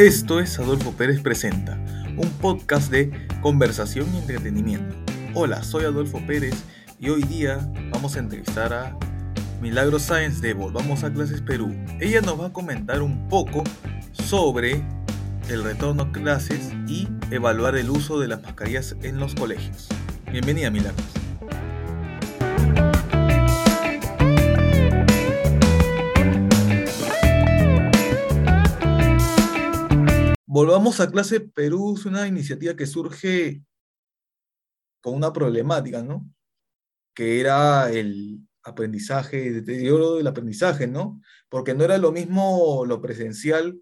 Esto es Adolfo Pérez Presenta, un podcast de conversación y entretenimiento. Hola, soy Adolfo Pérez y hoy día vamos a entrevistar a Milagro Sáenz de Volvamos a Clases Perú. Ella nos va a comentar un poco sobre el retorno a clases y evaluar el uso de las mascarillas en los colegios. Bienvenida, Milagros. Volvamos a clase Perú es una iniciativa que surge con una problemática, ¿no? Que era el aprendizaje, el deterioro del aprendizaje, ¿no? Porque no era lo mismo lo presencial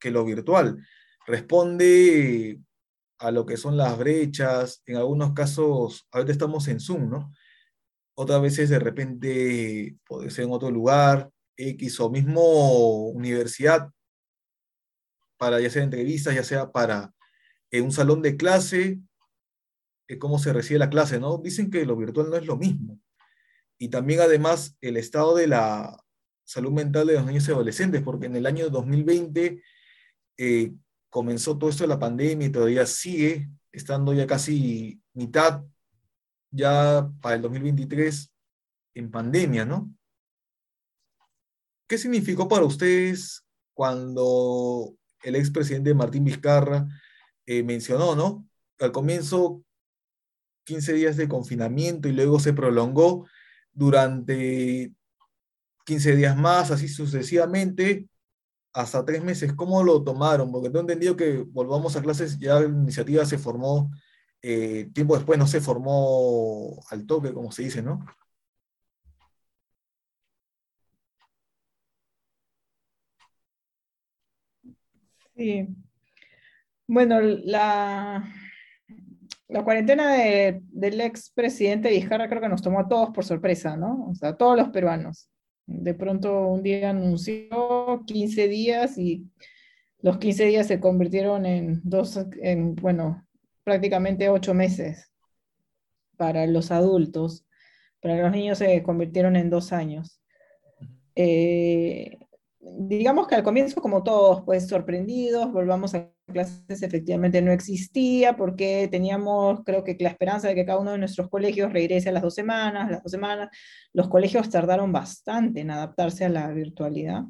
que lo virtual. Responde a lo que son las brechas, en algunos casos, ahorita estamos en Zoom, ¿no? Otras veces de repente puede ser en otro lugar, X o mismo universidad, para ya sea entrevistas, ya sea para eh, un salón de clase, eh, cómo se recibe la clase, ¿no? Dicen que lo virtual no es lo mismo. Y también además el estado de la salud mental de los niños y adolescentes, porque en el año 2020 eh, comenzó todo esto de la pandemia y todavía sigue estando ya casi mitad, ya para el 2023 en pandemia, ¿no? ¿Qué significó para ustedes cuando el expresidente Martín Vizcarra eh, mencionó, ¿no? Al comienzo, 15 días de confinamiento y luego se prolongó durante 15 días más, así sucesivamente, hasta tres meses. ¿Cómo lo tomaron? Porque tengo entendido que volvamos a clases, ya la iniciativa se formó, eh, tiempo después no se formó al toque, como se dice, ¿no? Sí. Bueno, la, la cuarentena del expresidente Vizcarra creo que nos tomó a todos por sorpresa, ¿no? O sea, a todos los peruanos. De pronto un día anunció 15 días y los 15 días se convirtieron en dos, en, bueno, prácticamente ocho meses para los adultos. Para los niños se convirtieron en dos años. Eh, digamos que al comienzo, como todos, pues sorprendidos, volvamos a clases, efectivamente no existía, porque teníamos, creo que la esperanza de que cada uno de nuestros colegios regrese a las dos semanas, las dos semanas. Los colegios tardaron bastante en adaptarse a la virtualidad,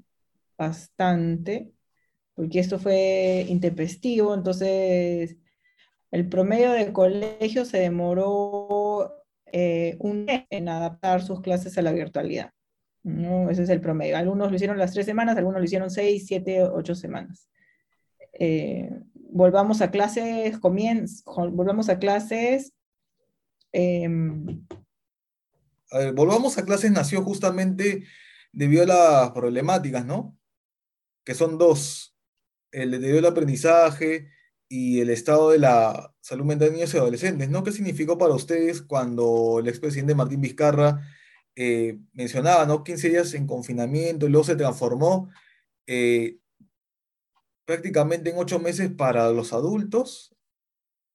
bastante, porque esto fue intempestivo, entonces el promedio de colegios se demoró eh, un mes en adaptar sus clases a la virtualidad. ¿No? Ese es el promedio. Algunos lo hicieron las tres semanas, algunos lo hicieron seis, siete, ocho semanas. Eh, volvamos a clases, volvamos a clases. Em, volvamos a clases nació justamente debido a las problemáticas, ¿no? Que son dos, el deterioro del aprendizaje y el estado de la salud mental de niños y adolescentes, ¿no? ¿Qué significó para ustedes cuando el expresidente Martín Vizcarra eh, mencionaba, ¿no? 15 días en confinamiento y luego se transformó eh, prácticamente en ocho meses para los adultos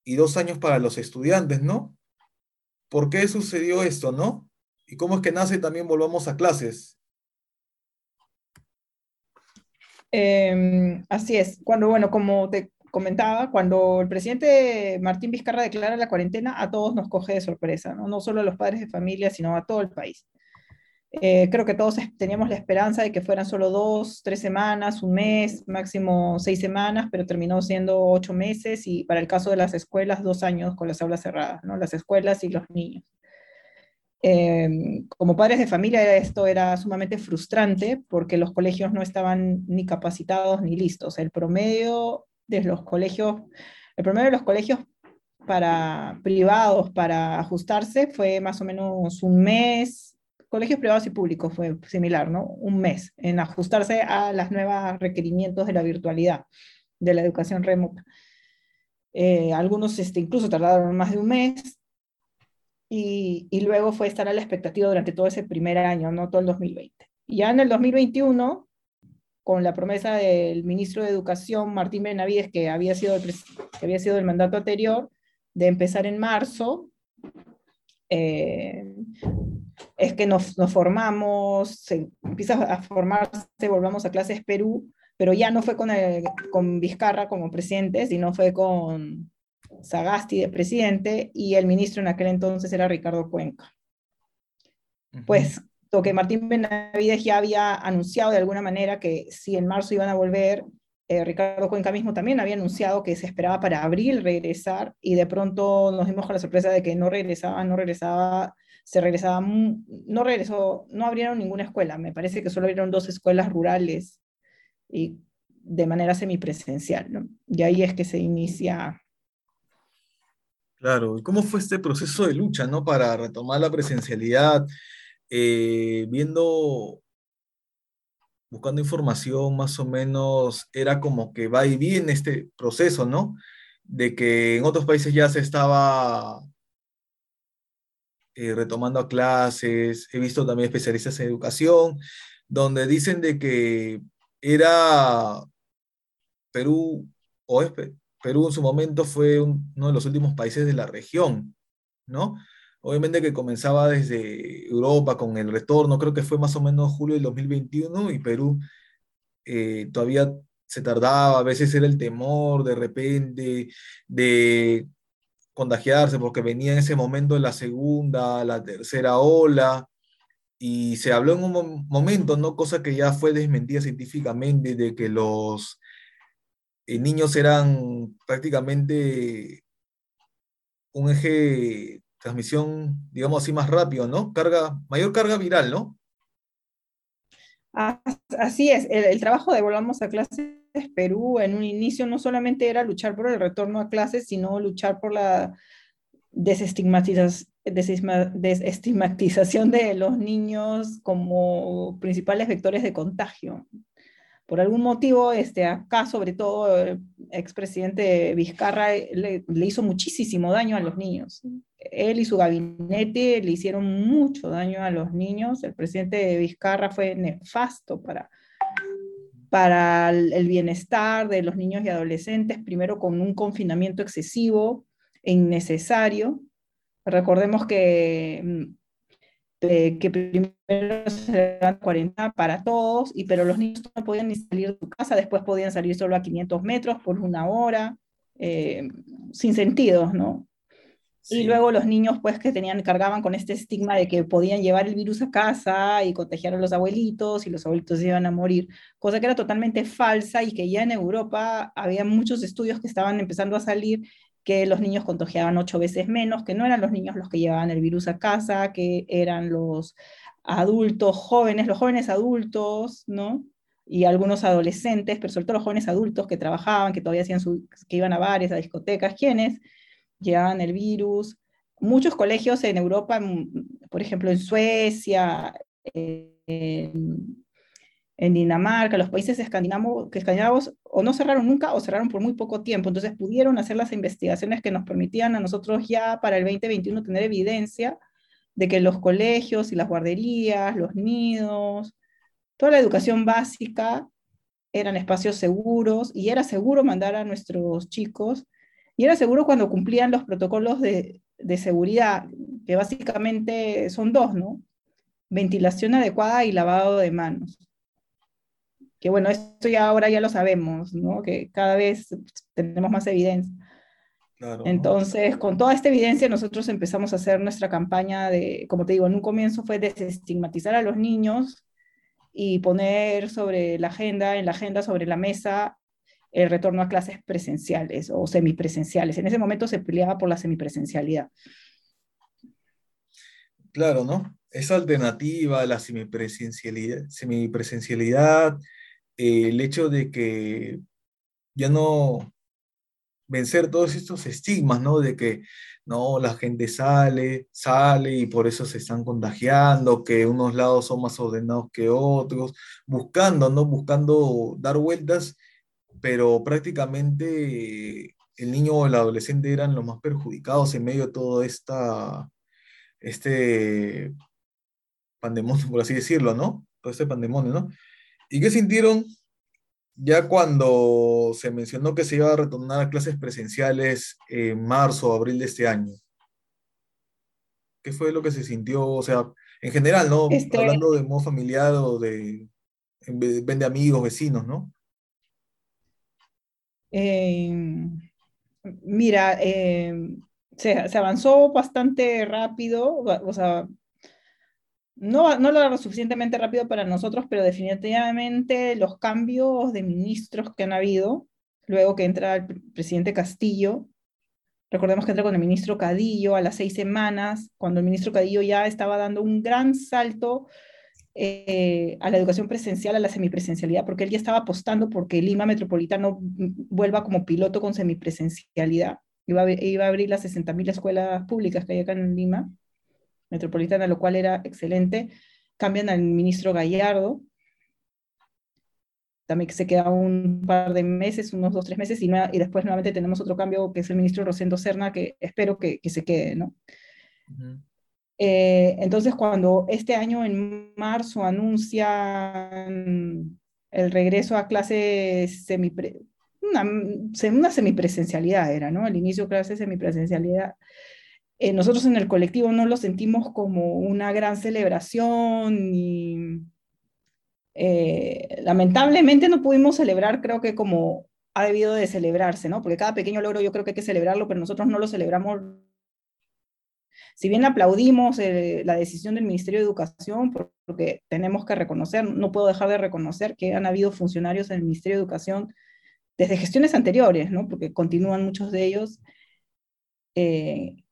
y dos años para los estudiantes, ¿no? ¿Por qué sucedió esto, no? ¿Y cómo es que nace también Volvamos a clases? Em, así es. Cuando, bueno, como te comentaba, cuando el presidente Martín Vizcarra declara la cuarentena, a todos nos coge de sorpresa, ¿no? no solo a los padres de familia, sino a todo el país. Eh, creo que todos teníamos la esperanza de que fueran solo dos, tres semanas, un mes, máximo seis semanas, pero terminó siendo ocho meses y para el caso de las escuelas, dos años con las aulas cerradas, ¿no? las escuelas y los niños. Em, como padres de familia esto era sumamente frustrante porque los colegios no estaban ni capacitados ni listos. El promedio de los colegios, el promedio de los colegios para privados para ajustarse fue más o menos un mes, colegios privados y públicos fue similar, ¿no? Un mes en ajustarse a los nuevos requerimientos de la virtualidad, de la educación remota. Eh, algunos este, incluso tardaron más de un mes y, y, luego fue estar a la expectativa durante todo ese primer año, no todo el 2020. Y ya en el 2021 con la promesa del ministro de Educación, Martín Benavides, que había sido el, que había sido el mandato anterior, de empezar en marzo, eh, es que nos, nos, formamos, se empieza a formarse, volvamos a clases Perú, pero ya no fue con, con Vizcarra como presidente, sino fue con Sagasti de presidente y el ministro en aquel entonces era Ricardo Cuenca. Pues lo que Martín Benavides ya había anunciado de alguna manera que si en marzo iban a volver, eh, Ricardo Cuenca mismo también había anunciado que se esperaba para abril regresar y de pronto nos dimos con la sorpresa de que no regresaba, no regresaba, se regresaba, no regresó, no abrieron ninguna escuela, me parece que solo abrieron dos escuelas rurales y de manera semipresencial, ¿no? Y ahí es que se inicia. Claro, ¿y cómo fue este proceso de lucha, ¿no? Para retomar la presencialidad, eh, viendo buscando información más o menos, era como que va y viene este proceso, ¿no? De que en otros países ya se estaba eh, retomando a clases, he visto también especialistas en educación, donde dicen de que era Perú, o es Perú en su momento fue uno de los últimos países de la región, ¿no? Obviamente que comenzaba desde Europa con el retorno, creo que fue más o menos julio del 2021 y Perú eh, todavía se tardaba, a veces era el temor de repente de contagiarse porque venía en ese momento la segunda, la tercera ola y se habló en un momento, ¿no? Cosa que ya fue desmentida científicamente de que los eh, niños eran prácticamente un eje transmisión, digamos así, más rápido, ¿no? Carga, mayor carga viral, ¿no? Así es, el, trabajo de Volvamos a Clases Perú en un inicio no solamente era luchar por el retorno a clases, sino luchar por la desestigmatización de los niños como principales vectores de contagio por algún motivo, este, acá sobre todo el expresidente Vizcarra eh, le, le, hizo muchísimo daño a los niños. Él y su gabinete le hicieron mucho daño a los niños. El presidente Vizcarra fue nefasto para, para el bienestar de los niños y adolescentes, primero con un confinamiento excesivo e innecesario. Recordemos que mm, que primero se dan 40 para todos, y, pero los niños no podían ni salir de su casa, después podían salir solo a 500 metros por una hora, eh, sin sentido, ¿no? Y luego los niños, pues, que tenían, cargaban con este estigma de que podían llevar el virus a casa y contagiar a los abuelitos y los abuelitos iban a morir, cosa que era totalmente falsa y que ya en Europa había muchos estudios que estaban empezando a salir que los niños contagiaban ocho veces menos, que no eran los niños los que llevaban el virus a casa, que eran los adultos jóvenes, los jóvenes adultos, ¿no? Y algunos adolescentes, pero sobre todo los jóvenes adultos que trabajaban, que todavía hacían su, que iban a bares, a discotecas, quienes llevaban el virus. Muchos colegios en Europa, por ejemplo en Suecia, en, en Dinamarca, los países escandinavos, que escandinavos o no cerraron nunca o cerraron por muy poco tiempo. Entonces pudieron hacer las investigaciones que nos permitían a nosotros ya para el 2021 tener evidencia de que los colegios y las guarderías, los nidos, toda la educación básica eran espacios seguros y era seguro mandar a nuestros chicos y era seguro cuando cumplían los protocolos de, de seguridad, que básicamente son dos, ¿no? Ventilación adecuada y lavado de manos que bueno, esto ya ahora ya lo sabemos, ¿no? Que cada vez tenemos más evidencia. Entonces, con toda esta evidencia, nosotros empezamos a hacer nuestra campaña de, como te digo, en un comienzo fue desestigmatizar a los niños y poner sobre la agenda, en la agenda, sobre la mesa, el retorno a clases presenciales o semipresenciales. En ese momento se peleaba por la semipresencialidad. Claro, ¿no? Esa alternativa a la semipresencialidad, semipresencialidad el hecho de que ya no vencer todos estos estigmas, ¿no? De que no, la gente sale, sale y por eso se están contagiando, que unos lados son más ordenados que otros, buscando, ¿no? Buscando dar vueltas, pero prácticamente el niño o el adolescente eran los más perjudicados en medio de todo esta, este pandemonio, por así decirlo, ¿no? Todo este pandemonio, ¿no? ¿Y qué sintieron ya cuando se mencionó que se iba a retornar a clases presenciales en marzo o abril de este año? ¿Qué fue lo que se sintió? O sea, en general, ¿no? Este Hablando de modo familiar o de, de amigos, vecinos, ¿no? mira, se, avanzó bastante rápido, o sea, no, no lo suficientemente rápido para nosotros, pero definitivamente los cambios de ministros que han habido, luego que entra el presidente Castillo, recordemos que entra con el ministro Cadillo a las seis semanas, cuando el ministro Cadillo ya estaba dando un gran salto eh, a la educación presencial, a la semipresencialidad, porque él ya estaba apostando porque Lima Metropolitano vuelva como piloto con semipresencialidad. Iba iba a abrir las 60.000 escuelas públicas que hay acá en Lima Metropolitana, lo cual era excelente. Cambian al ministro Gallardo, también que se queda un par de meses, unos dos, tres meses, y, y, después nuevamente tenemos otro cambio que es el ministro Rosendo Serna, que espero que, que se quede, ¿no? Eh, entonces, cuando este año en marzo anuncian el regreso a clases semipre, una, una semipresencialidad era, ¿no? El inicio de clases semipresencialidad eh, nosotros en el colectivo no lo sentimos como una gran celebración y eh, lamentablemente no pudimos celebrar, creo que como ha debido de celebrarse, ¿no? Porque cada pequeño logro yo creo que hay que celebrarlo, pero nosotros no lo celebramos. Si bien aplaudimos eh, la decisión del Ministerio de Educación, porque tenemos que reconocer, no puedo dejar de reconocer que han habido funcionarios en el Ministerio de Educación desde gestiones anteriores, ¿no? Porque continúan muchos de ellos,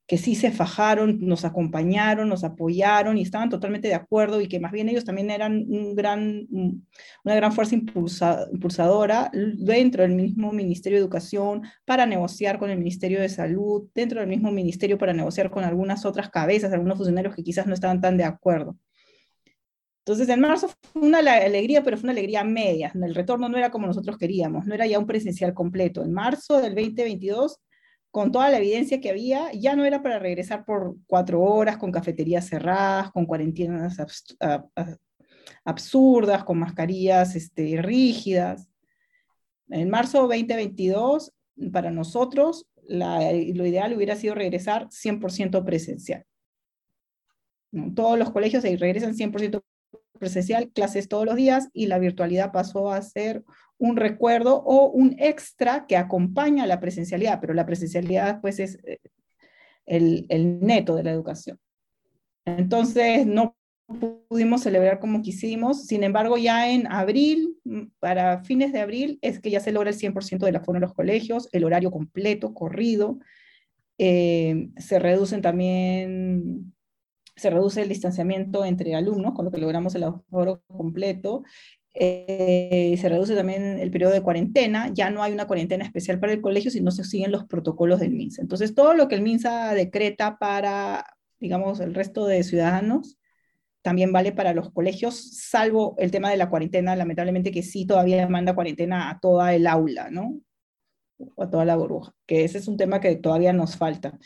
que sí se fajaron, nos acompañaron, nos apoyaron y estaban totalmente de acuerdo y que más bien ellos también eran un gran, una gran fuerza impulsadora dentro del mismo Ministerio de Educación para negociar con el Ministerio de Salud, dentro del mismo ministerio para negociar con algunas otras cabezas, algunos funcionarios que quizás no estaban tan de acuerdo. Entonces, en marzo fue una alegría, pero fue una alegría media. El retorno no era como nosotros queríamos, no era ya un presencial completo. En marzo del 2022 con toda la evidencia que había, ya no era para regresar por cuatro horas con cafeterías cerradas, con cuarentenas absurdas, con mascarillas este, rígidas. En marzo 2022, para nosotros, lo ideal hubiera sido regresar 100% presencial. Todos los colegios regresan 100% presencial, clases todos los días, y la virtualidad pasó a ser un recuerdo o un extra que acompaña a la presencialidad, pero la presencialidad pues es eh, el, el neto de la educación. Entonces no pudimos celebrar como quisimos, sin embargo ya en abril, mm, para fines de abril, es que ya se logra el 100% del aforo en los colegios, el horario completo, corrido, eh, se reducen también, se reduce el distanciamiento entre alumnos, con lo que logramos el aforo completo, eh, se reduce también el periodo de cuarentena, ya no hay una cuarentena especial para el colegio, sino se siguen los protocolos del MINSA. Entonces, todo lo que el MINSA decreta para, digamos, el resto de ciudadanos, también vale para los colegios, salvo el tema de la cuarentena, lamentablemente que sí todavía manda cuarentena a toda el aula, ¿no? O a toda la burbuja, que ese es un tema que todavía nos falta.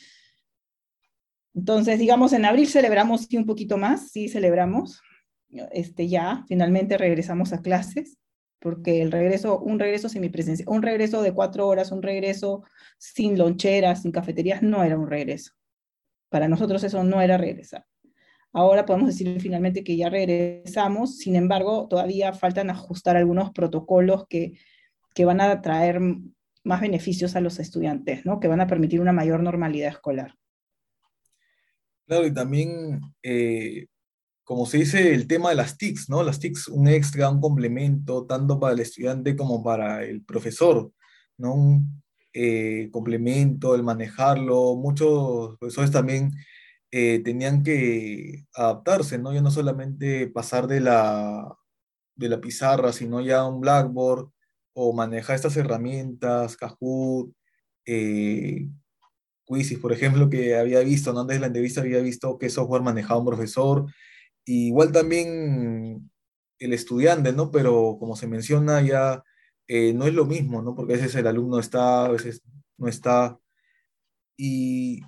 Entonces, digamos, en abril celebramos sí un poquito más, sí celebramos, este, ya finalmente regresamos a clases, porque el regreso, un regreso semipresencial, un regreso de cuatro horas, un regreso sin loncheras, sin cafeterías, no era un regreso. Para nosotros eso no era regresar. Ahora podemos decir finalmente que ya regresamos, sin embargo, todavía faltan ajustar algunos protocolos que, que van a traer más beneficios a los estudiantes, ¿no? que van a permitir una mayor normalidad escolar. Claro, y también eh, como se dice, el tema de las TICs, ¿no? Las TICs, un extra, un complemento, tanto para el estudiante como para el profesor, ¿no? Un eh, complemento, el manejarlo. Muchos profesores también eh, tenían que adaptarse, ¿no? Ya no solamente pasar de la, de la pizarra, sino ya un Blackboard o manejar estas herramientas, Kahoot, eh, Quizzes, por ejemplo, que había visto, ¿no? antes de la entrevista había visto qué software manejaba un profesor, igual también el estudiante, ¿no? Pero como se menciona ya, eh, no es lo mismo, ¿no? Porque a veces el alumno está, a veces no está. Y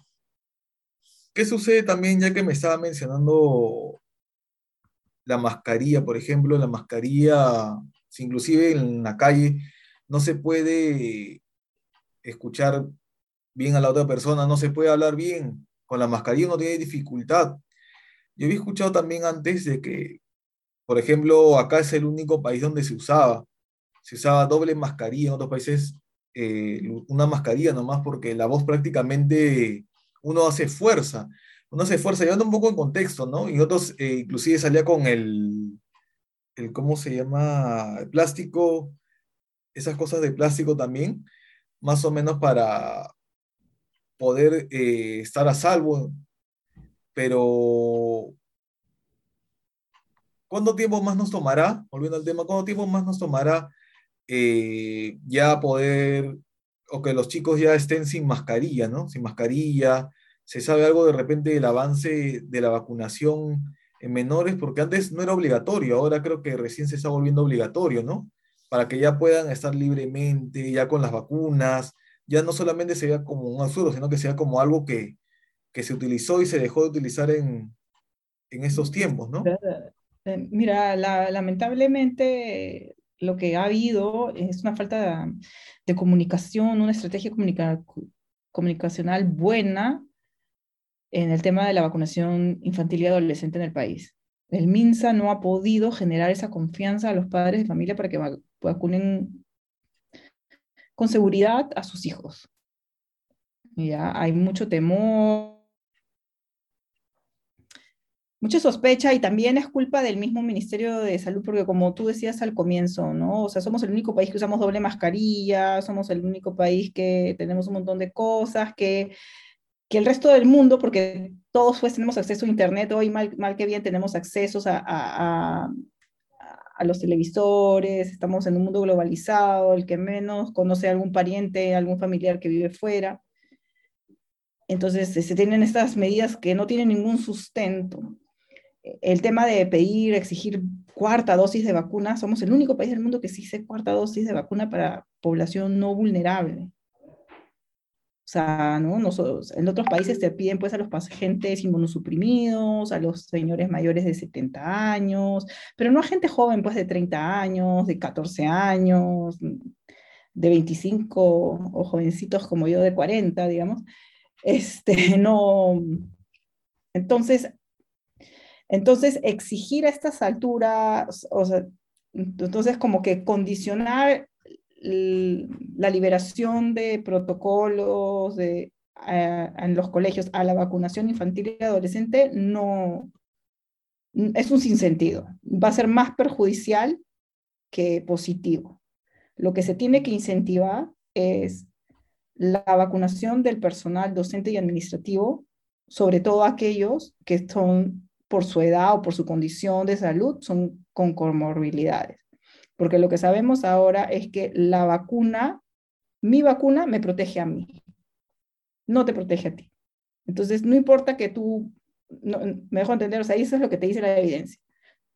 ¿qué sucede también, ya que me estaba mencionando la mascarilla, por ejemplo, la mascarilla, inclusive en la calle, no se puede escuchar bien a la otra persona, no se puede hablar bien, con la mascarilla uno tiene dificultad yo había escuchado también antes de que, por ejemplo, acá es el único país donde se usaba. Se usaba doble mascarilla, en otros países eh, una mascarilla nomás porque la voz prácticamente uno hace fuerza, uno hace fuerza, llevando un poco en contexto, ¿no? Y otros eh, inclusive salía con el, el, ¿cómo se llama? El plástico, esas cosas de plástico también, más o menos para poder eh, estar a salvo, pero ¿cuánto tiempo más nos tomará, volviendo al tema, cuánto tiempo más nos tomará eh, ya poder, o que los chicos ya estén sin mascarilla, ¿no? Sin mascarilla, se sabe algo de repente del avance de la vacunación en menores, porque antes no era obligatorio, ahora creo que recién se está volviendo obligatorio, ¿no? Para que ya puedan estar libremente, ya con las vacunas, ya no solamente se vea como un absurdo, sino que sea como algo que, que se utilizó y se dejó de utilizar en, en estos tiempos, ¿no? Eh, mira, lamentablemente lo que ha habido es una falta de, comunicación, una estrategia comunicacional buena en el tema de la vacunación infantil y adolescente en el país. El MINSA no ha podido generar esa confianza a los padres de familia para que vacunen con seguridad a sus hijos. Ya hay mucho temor, mucha sospecha y también es culpa del mismo Ministerio de Salud, porque como tú decías al comienzo, ¿no? O sea, somos el único país que usamos doble mascarilla, somos el único país que tenemos un montón de cosas, que, que el resto del mundo, porque todos pues tenemos acceso a Internet, hoy mal, mal que bien tenemos acceso a, a, a los televisores, estamos en un mundo globalizado, el que menos conoce a algún pariente, algún familiar que vive fuera. Entonces se tienen estas medidas que no tienen ningún sustento el tema de pedir, exigir cuarta dosis de vacuna, somos el único país del mundo que exige cuarta dosis de vacuna para población no vulnerable. O sea, ¿no? Nosotros, en otros países te piden pues a los pacientes inmunosuprimidos, a los señores mayores de 70 años, pero no a gente joven pues de 30 años, de 14 años, de 25 o jovencitos como yo de 40, digamos. Este, no. Entonces, entonces, exigir a estas alturas, o sea, entonces como que condicionar la liberación de protocolos de, en los colegios a la vacunación infantil y adolescente no es un sinsentido. Va a ser más perjudicial que positivo. Lo que se tiene que incentivar es la vacunación del personal docente y administrativo, sobre todo aquellos que son por su edad o por su condición de salud son con comorbilidades. Porque lo que sabemos ahora es que la vacuna, mi vacuna me protege a mí, no te protege a ti. Entonces, no importa que tú, me dejo entender, o sea, eso es lo que te dice la evidencia.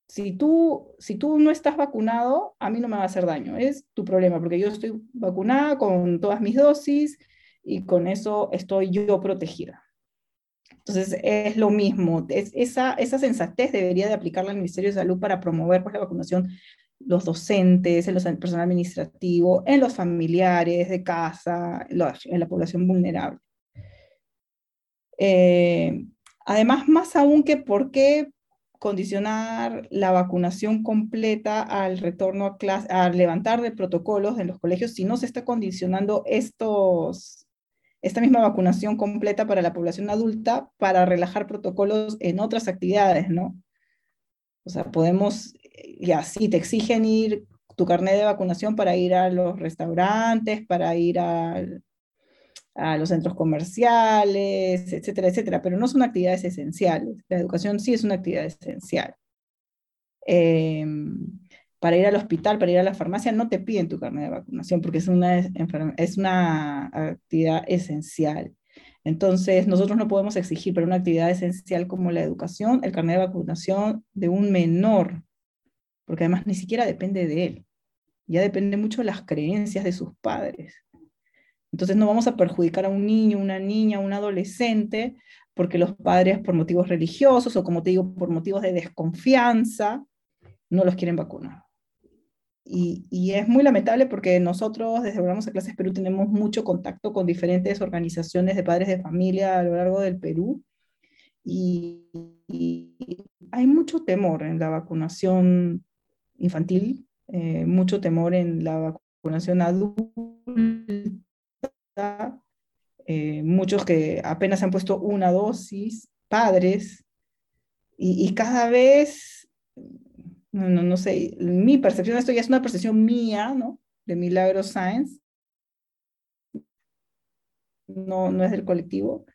Si tú, si tú no estás vacunado, a mí no me va a hacer daño, es tu problema, porque yo estoy vacunada con todas mis dosis y con eso estoy yo protegida. Entonces, es lo mismo. Es, esa, sensatez debería de aplicarla al Ministerio de Salud para promover pues, la vacunación los docentes, en el personal administrativo, en los familiares de casa, en la población vulnerable. Eh, además, más aún que por qué condicionar la vacunación completa al retorno a clase, a levantar de protocolos en los colegios si no se está condicionando estos, esta misma vacunación completa para la población adulta para relajar protocolos en otras actividades, ¿no? O sea, podemos, ya sí, te exigen ir tu carnet de vacunación para ir a los restaurantes, para ir a, a los centros comerciales, etcétera, etcétera, pero no son actividades esenciales. La educación sí es una actividad esencial. Eh, para ir al hospital, para ir a la farmacia, no te piden tu carnet de vacunación porque es una, es una actividad esencial. Entonces, nosotros no podemos exigir para una actividad esencial como la educación el carnet de vacunación de un menor, porque además ni siquiera depende de él. Ya depende mucho de las creencias de sus padres. Entonces, no vamos a perjudicar a un niño, una niña, un adolescente, porque los padres, por motivos religiosos o, como te digo, por motivos de desconfianza, no los quieren vacunar. Y, es muy lamentable porque nosotros desde Volvamos a Clases Perú tenemos mucho contacto con diferentes organizaciones de padres de familia a lo largo del Perú. Y, hay mucho temor en la vacunación infantil, eh, mucho temor en la vacunación adulta. Eh, muchos que apenas han puesto una dosis, padres, y, cada vez, no, no, no, sé, mi percepción, esto ya es una percepción mía, ¿no? De Milagro Science, no, no es del colectivo,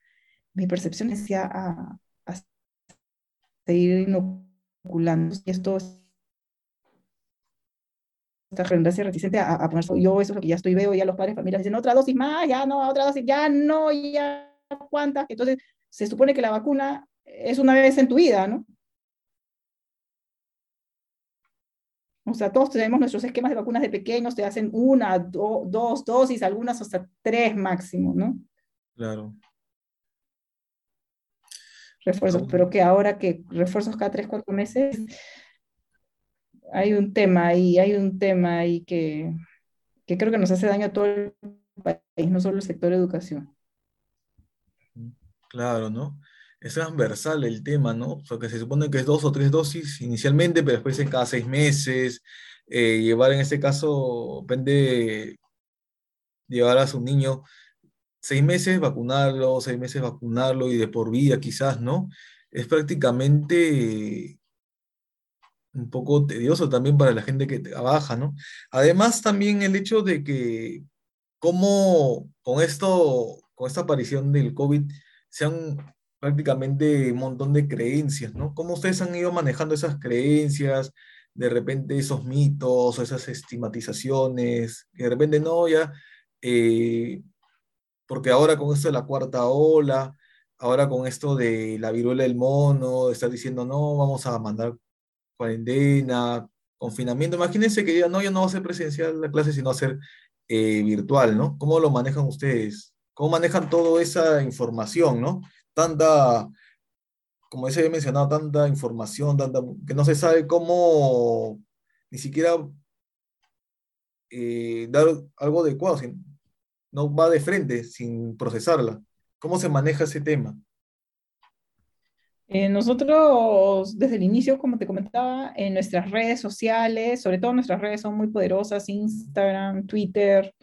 mi percepción es ya a, seguir inoculando, y esto esta redundancia reticente a, a, poner, yo eso es lo que ya estoy, veo, ya los padres, familias dicen, otra dosis más, ya no, otra dosis, ya no, ya cuántas. Entonces, se supone que la vacuna es una vez en tu vida, ¿no? O sea, todos tenemos nuestros esquemas de vacunas de pequeños, te hacen una, dos dosis, algunas hasta tres máximo, ¿no? Claro. Refuerzos, pero que ahora que refuerzos cada tres, cuatro meses, hay un tema ahí, hay un tema ahí que, que creo que nos hace daño a todo el país, no solo el sector de educación. Claro, ¿no? Es transversal el tema, ¿no? O sea, que se supone que es dos o tres dosis inicialmente, pero después en cada seis meses. Eh, llevar en este caso, depende, llevar a su niño seis meses vacunarlo, seis meses vacunarlo y de por vida quizás, ¿no? Es prácticamente un poco tedioso también para la gente que trabaja, ¿no? Además, también el hecho de que, como con esto, con esta aparición del COVID, sean prácticamente un montón de creencias, ¿no? ¿Cómo ustedes han ido manejando esas creencias, de repente esos mitos esas estigmatizaciones, que de repente no, ya, eh, porque ahora con esto de la cuarta ola, ahora con esto de la viruela del mono, estar diciendo, no, vamos a mandar cuarentena, confinamiento. Imagínense que digan, no, ya no va a ser presencial la clase, sino va a ser eh, virtual, ¿no? ¿Cómo lo manejan ustedes? ¿Cómo manejan toda esa información, ¿no? Tanta, como ya he mencionado, tanta información, tanta, que no se sabe cómo ni siquiera eh, dar algo adecuado, no va de frente sin procesarla. ¿Cómo se maneja ese tema? Eh, nosotros, desde el inicio, como te comentaba, en nuestras redes sociales, sobre todo nuestras redes son muy poderosas, Instagram, Twitter,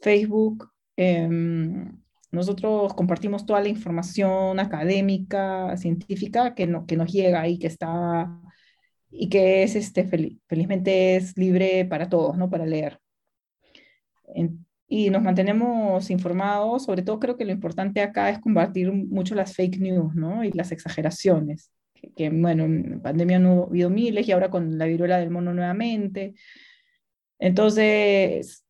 Facebook, em, nosotros compartimos toda la información académica, científica que, no, que nos llega y que está y que es este, felizmente es libre para todos, ¿no? Para leer y nos mantenemos informados. Sobre todo creo que lo importante acá es combatir mucho las fake news, ¿no? Y las exageraciones. Que, bueno, en pandemia no ha habido miles y ahora con la viruela del mono nuevamente. Entonces,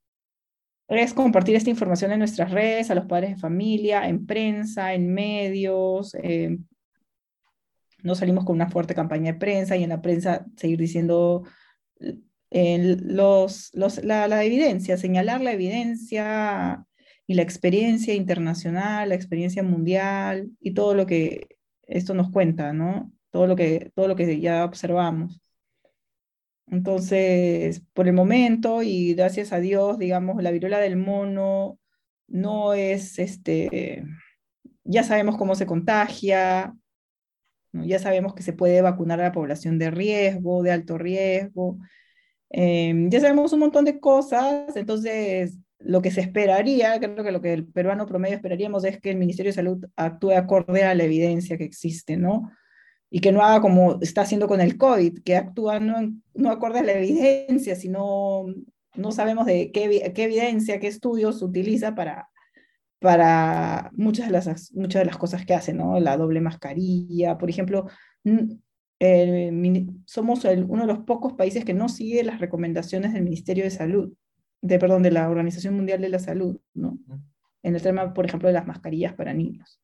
es compartir esta información en nuestras redes, a los padres de familia, en prensa, en medios. Eh, no salimos con una fuerte campaña de prensa y en la prensa seguir diciendo los, la, la, evidencia, señalar la evidencia y la experiencia internacional, la experiencia mundial y todo lo que esto nos cuenta, ¿no? Todo lo que, todo lo que ya observamos. Entonces, por el momento y gracias a Dios, digamos, la viruela del mono no es, este, ya sabemos cómo se contagia, ya sabemos que se puede vacunar a la población de riesgo, de alto riesgo, Em, ya sabemos un montón de cosas, entonces lo que se esperaría, creo que lo que el peruano promedio esperaríamos es que el Ministerio de Salud actúe acorde a la evidencia que existe, ¿no? Y que no haga como está haciendo con el COVID, que actúa no, no acorde a la evidencia, sino no sabemos de qué, qué evidencia, qué estudios utiliza para, para muchas de, las, muchas de las cosas que hace, ¿no? La doble mascarilla, por ejemplo, somos uno de los pocos países que no sigue las recomendaciones del Ministerio de Salud, de, perdón, de la Organización Mundial de la Salud, ¿no? En el tema, por ejemplo, de las mascarillas para niños.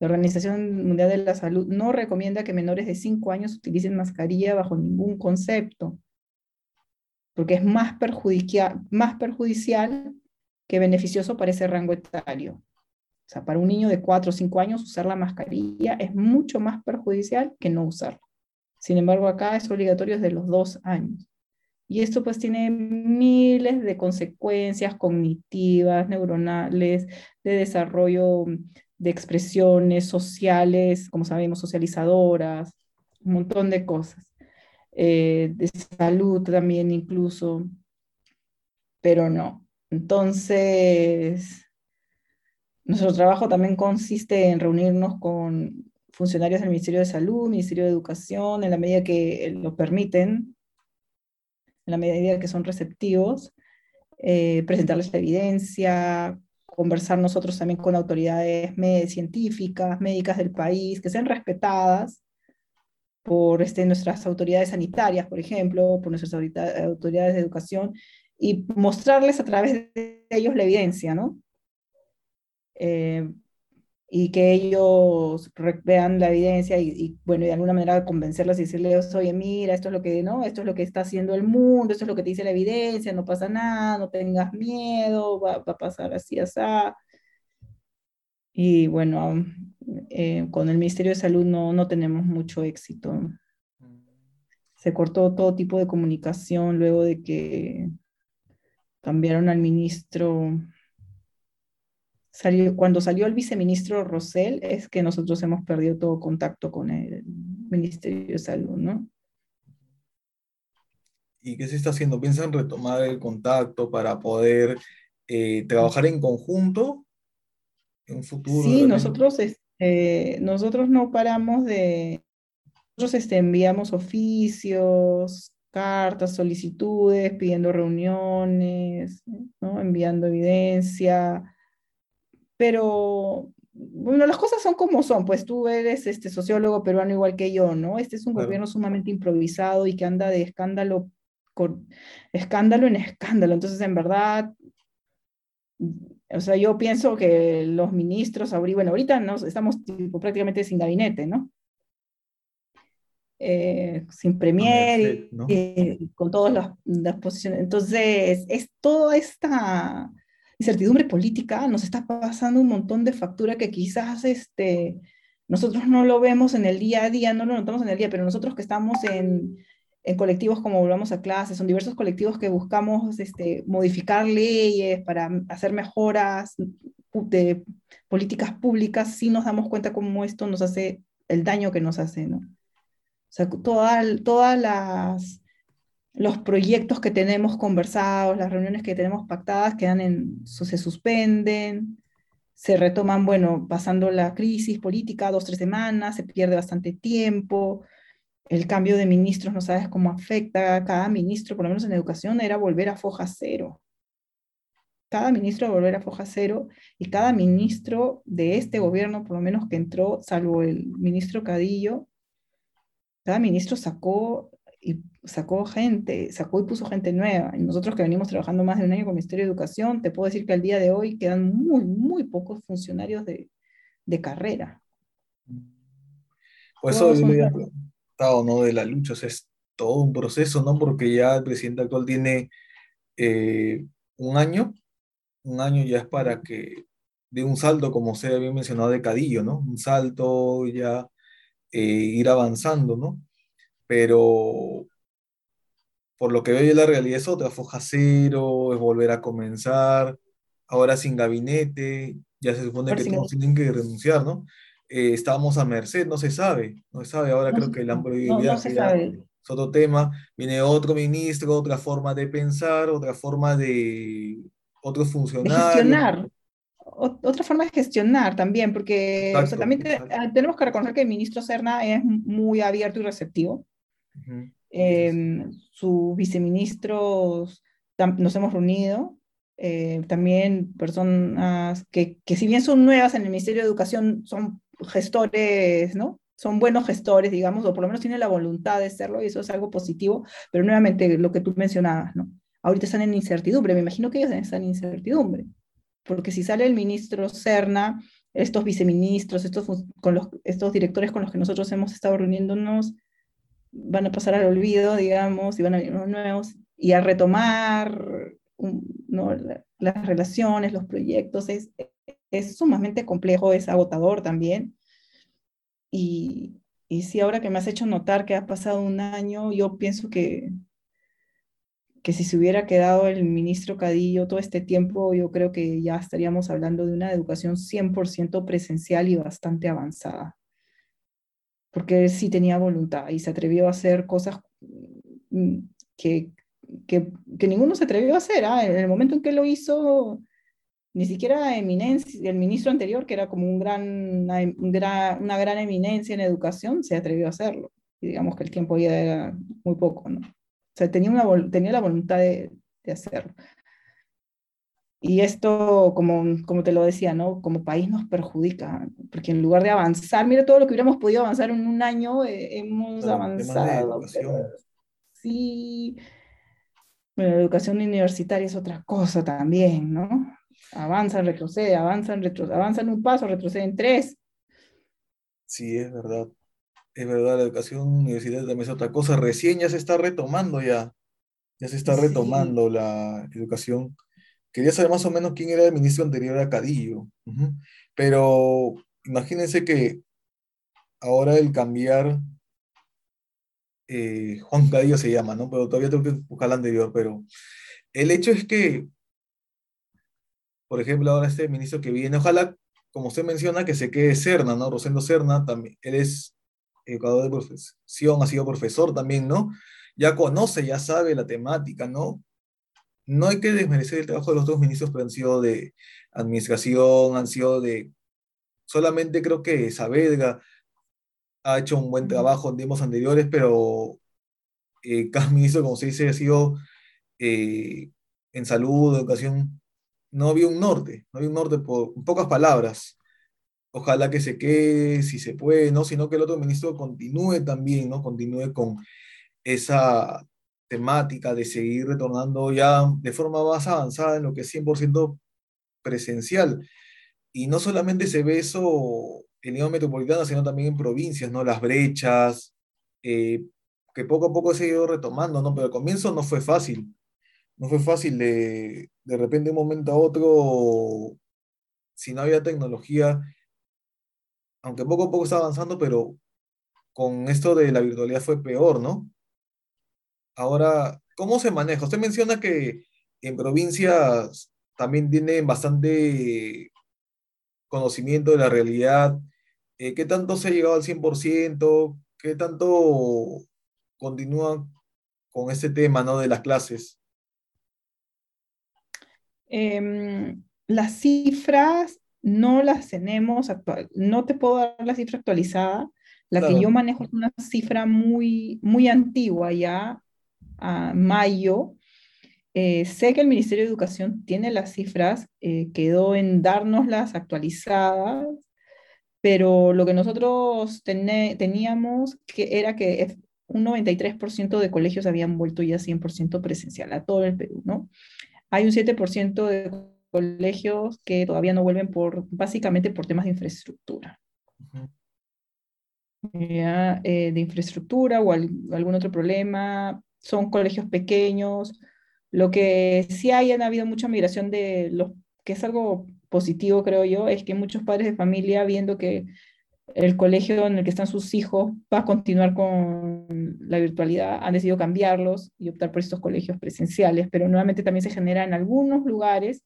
La Organización Mundial de la Salud no recomienda que menores de 5 años utilicen mascarilla bajo ningún concepto, porque es más, más perjudicial que beneficioso para ese rango etario. O sea, para un niño de 4 o 5 años usar la mascarilla es mucho más perjudicial que no usarla. Sin embargo, acá es obligatorio desde los 2 años. Y esto pues tiene miles de consecuencias cognitivas, neuronales, de desarrollo de expresiones sociales, como sabemos, socializadoras, un montón de cosas. Eh, de salud también incluso, pero no, Entonces, nuestro trabajo también consiste en reunirnos con funcionarios del Ministerio de Salud, Ministerio de Educación, en la medida que lo permiten, en la medida que son receptivos, eh, presentarles la evidencia, conversar nosotros también con autoridades científicas, médicas del país, que sean respetadas por este, nuestras autoridades sanitarias, por ejemplo, por nuestras autoridades de educación, y mostrarles a través de ellos la evidencia, ¿no? Eh, y que ellos vean la evidencia y, bueno, de alguna manera convencerlas y decirles, oye, mira, esto es lo que, ¿no? Esto es lo que está haciendo el mundo, esto es lo que te dice la evidencia, no pasa nada, no tengas miedo, va, a pasar así, así. Y bueno, eh, con el Ministerio de Salud no, no tenemos mucho éxito. Se cortó todo tipo de comunicación luego de que cambiaron al ministro cuando salió el viceministro Rosell, es que nosotros hemos perdido todo contacto con el Ministerio de Salud, ¿no? ¿Y qué se está haciendo? ¿Piensan retomar el contacto para poder eh, trabajar en conjunto en un futuro? Sí, nosotros, este, nosotros no paramos de... Nosotros este, enviamos oficios, cartas, solicitudes, pidiendo reuniones, ¿no? enviando evidencia, pero bueno, las cosas son como son, pues tú eres este sociólogo peruano igual que yo, ¿no? Este es un gobierno sumamente improvisado y que anda de escándalo, con, escándalo en escándalo. Entonces, en verdad, o sea, yo pienso que los ministros, bueno, ahorita nos, estamos prácticamente sin gabinete, ¿no? Eh, sin premier y, con todas las, las posiciones. Entonces, es toda esta incertidumbre política nos está pasando un montón de factura que quizás este, nosotros no lo vemos en el día a día, no lo notamos en el día, pero nosotros que estamos en, en colectivos como Volvamos a Clases, son diversos colectivos que buscamos este, modificar leyes para hacer mejoras de políticas públicas, sí nos damos cuenta cómo esto nos hace el daño que nos hace, ¿no? O sea, todas las los proyectos que tenemos conversados, las reuniones que tenemos pactadas quedan en, se suspenden, se retoman, bueno, pasando la crisis política, dos, tres semanas, se pierde bastante tiempo, el cambio de ministros no sabes cómo afecta cada ministro, por lo menos en educación, era volver a foja cero. Cada ministro volver a foja cero y cada ministro de este gobierno, por lo menos que entró, salvo el ministro Cadillo, cada ministro sacó y sacó gente, sacó y puso gente nueva. Y nosotros que venimos trabajando más de un año con el Ministerio de Educación, te puedo decir que al día de hoy quedan muy, muy pocos funcionarios de, de carrera. Pues eso yo había preguntado, ¿no? De la lucha, es todo un proceso, ¿no? Porque ya el presidente actual tiene eh, un año, un año ya es para que dé un salto, como se había mencionado de Cadillo, ¿no? Un salto ya eh, ir avanzando, ¿no? pero por lo que veo yo la realidad es otra, foja cero, es volver a comenzar, ahora sin gabinete, ya se supone que todos tienen que renunciar, ¿no? Eh, estábamos a merced, no se sabe, no se sabe, ahora creo que el hambre no, no es otro tema, viene otro ministro, otra forma de pensar, otra forma de otros funcionarios. gestionar, otra forma de gestionar también, porque también ah, tenemos que reconocer que el ministro Serna es muy abierto y receptivo. Em, sus viceministros nos hemos reunido, eh, también personas que, que, si bien son nuevas en el Ministerio de Educación, son gestores, ¿no? Son buenos gestores, digamos, o por lo menos tienen la voluntad de serlo y eso es algo positivo, pero nuevamente lo que tú mencionabas, ¿no? Ahorita están en incertidumbre, me imagino que ellos están en incertidumbre, porque si sale el ministro Serna, estos viceministros, estos, con los, estos directores con los que nosotros hemos estado reuniéndonos, van a pasar al olvido, digamos, y van a venir unos nuevos, y a retomar las relaciones, los proyectos, es, es sumamente complejo, es agotador también. Y, y sí, ahora que me has hecho notar que ha pasado un año, yo pienso que, que si se hubiera quedado el ministro Cadillo todo este tiempo, yo creo que ya estaríamos hablando de una educación 100% presencial y bastante avanzada porque sí tenía voluntad y se atrevió a hacer cosas mm, que que, ninguno se atrevió a hacer. ¿ah? En el momento en que lo hizo, ni siquiera eminencia, el ministro anterior, que era como un gran, una, una gran eminencia en educación, se atrevió a hacerlo. Y digamos que el tiempo ya era muy poco, ¿no? O sea, tenía, una, tenía la voluntad de, de hacerlo. Y esto, como, como te lo decía, ¿no? como país nos perjudica, porque en lugar de avanzar, mira todo lo que hubiéramos podido avanzar en un año, eh, hemos avanzado. sí, bueno, la educación universitaria es otra cosa también, ¿no? Avanzan, retrocede, avanzan, retrocede, avanzan un paso, retroceden tres. Sí, es verdad. Es verdad, la educación universitaria también es otra cosa. Recién ya se está retomando ya. Ya se está retomando la educación Quería saber más o menos quién era el ministro anterior a Cadillo. Pero imagínense que ahora el cambiar, eh, Juan Cadillo se llama, ¿no? Pero todavía tengo que buscar el anterior, pero el hecho es que, por ejemplo, ahora este ministro que viene, ojalá, como usted menciona, que se quede Serna, ¿no? Rosendo Serna, también, él es educador de profesión, ha sido profesor también, ¿no? Ya conoce, ya sabe la temática, ¿no? No hay que desmerecer el trabajo de los dos ministros, pero han sido de administración, han sido de... Solamente creo que Saavedra ha hecho un buen trabajo en tiempos anteriores, pero eh, cada ministro, como se dice, ha sido eh, en salud, educación, no había un norte, no había un norte por pocas palabras. Ojalá que se quede, si se puede, ¿no? Sino que el otro ministro continúe también, ¿no? Continúe con esa temática de seguir retornando ya de forma más avanzada en lo que es 100% presencial. Y no solamente se ve eso en Lima Metropolitana, sino también en provincias, ¿no? Las brechas, eh, que poco a poco se ha ido retomando, ¿no? Pero al comienzo no fue fácil. No fue fácil de, de repente de un momento a otro, si no había tecnología, aunque poco a poco está avanzando, pero con esto de la virtualidad fue peor, ¿no? Ahora, ¿cómo se maneja? Usted menciona que en provincias también tienen bastante conocimiento de la realidad. Eh, ¿Qué tanto se ha llegado al 100%? ¿Qué tanto continúa con este tema ¿no? de las clases? Em, las cifras no las tenemos actual, no te puedo dar la cifra actualizada. La que yo manejo es una cifra muy, muy antigua ya, a mayo. Eh, sé que el Ministerio de Educación tiene las cifras, eh, quedó en dárnoslas actualizadas, pero lo que nosotros teníamos que era que un 93% de colegios habían vuelto ya 100% presencial a todo el Perú, ¿no? Hay un 7% de colegios que todavía no vuelven por, básicamente por temas de infraestructura. Eh, de infraestructura o algún otro problema, son colegios pequeños. Lo que sí hay, han habido mucha migración de los, que es algo positivo, creo yo, es que muchos padres de familia, viendo que el colegio en el que están sus hijos va a continuar con la virtualidad, han decidido cambiarlos y optar por estos colegios presenciales, pero nuevamente también se genera en algunos lugares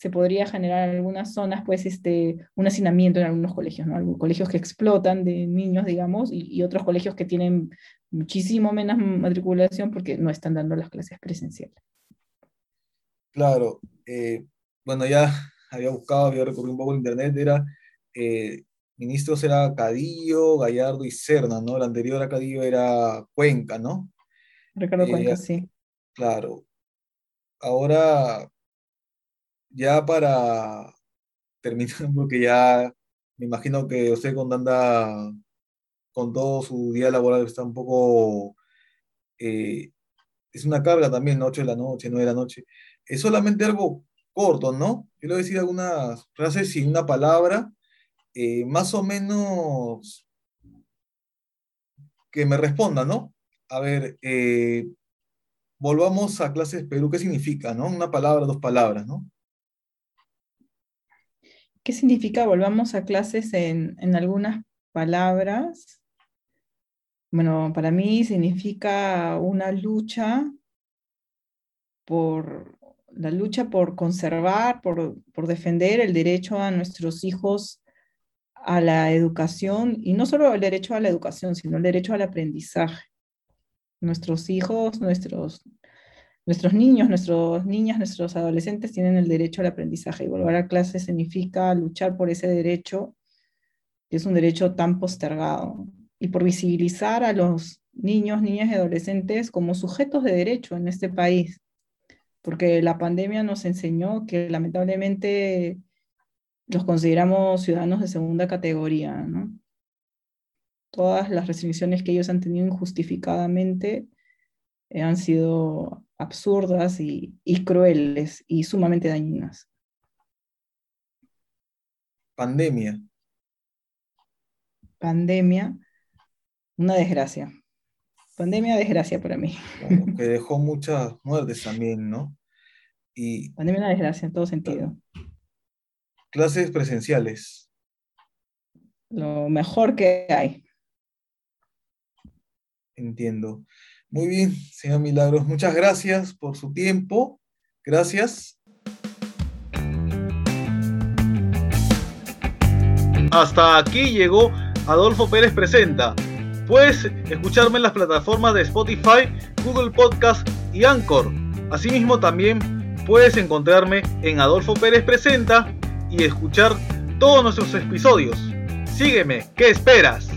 se podría generar en algunas zonas, pues, este, un hacinamiento en algunos colegios, ¿no? Algunos colegios que explotan de niños, digamos, y, otros colegios que tienen muchísimo menos matriculación porque no están dando las clases presenciales. Claro. Eh, bueno, ya había buscado, había recorrido un poco el internet, era... Eh, ministros era Cadillo, Gallardo y Serna, ¿no? El anterior a Cadillo era Cuenca, ¿no? Ricardo Cuenca, eh, sí. Claro. Ahora, ya para terminar, porque ya me imagino que usted con tanta, con todo su día laboral está un poco, eh, es una carga también, 8 de la noche, 9 de la noche. Es solamente algo corto, ¿no? Yo decir algunas frases y una palabra, eh, más o menos que me responda, ¿no? A ver, eh, volvamos a clases Perú, ¿qué significa, no? Una palabra, dos palabras, ¿no? ¿Qué significa? Volvamos a clases en, algunas palabras. Bueno, para mí significa una lucha por la lucha por conservar, por, por, defender el derecho a nuestros hijos a la educación, y no solo el derecho a la educación, sino el derecho al aprendizaje. Nuestros hijos, nuestros, nuestros niños, nuestras niñas, nuestros adolescentes tienen el derecho al aprendizaje y volver a clase significa luchar por ese derecho, que es un derecho tan postergado, y por visibilizar a los niños, niñas y adolescentes como sujetos de derecho en este país, porque la pandemia nos enseñó que lamentablemente los consideramos ciudadanos de segunda categoría, ¿no? Todas las restricciones que ellos han tenido injustificadamente eh, han sido absurdas y, crueles y sumamente dañinas. Pandemia. Pandemia, una desgracia. Pandemia, desgracia para mí. que dejó muchas muertes también, ¿no? Y Pandemia, una desgracia en todo sentido. Clases presenciales. Lo mejor que hay. Entiendo. Muy bien, señor Milagros, muchas gracias por su tiempo. Gracias. Hasta aquí llegó Adolfo Pérez Presenta. Puedes escucharme en las plataformas de Spotify, Google Podcast y Anchor. Asimismo también puedes encontrarme en Adolfo Pérez Presenta y escuchar todos nuestros episodios. Sígueme, ¿qué esperas?